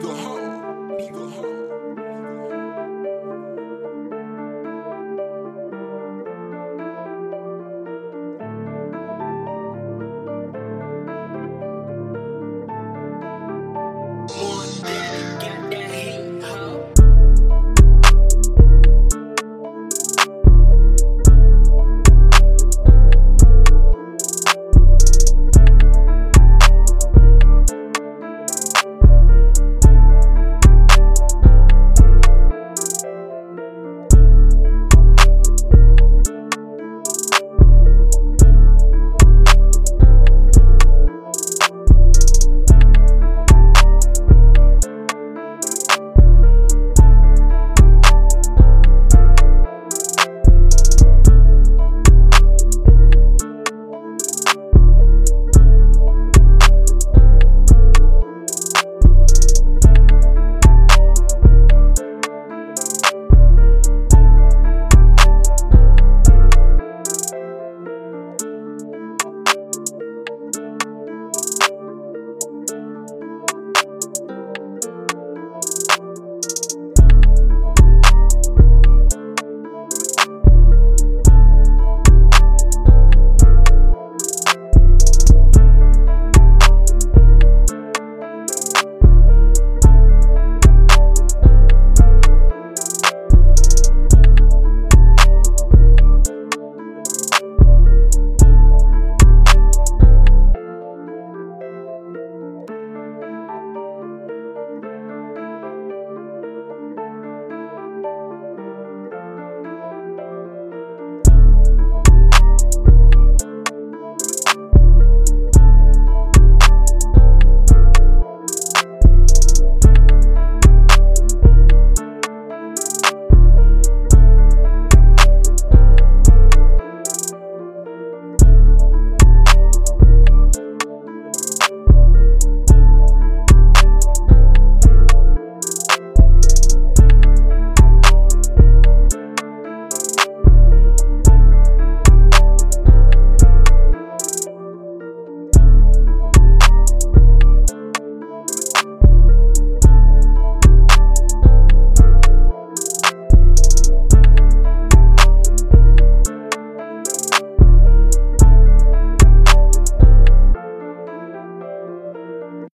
go.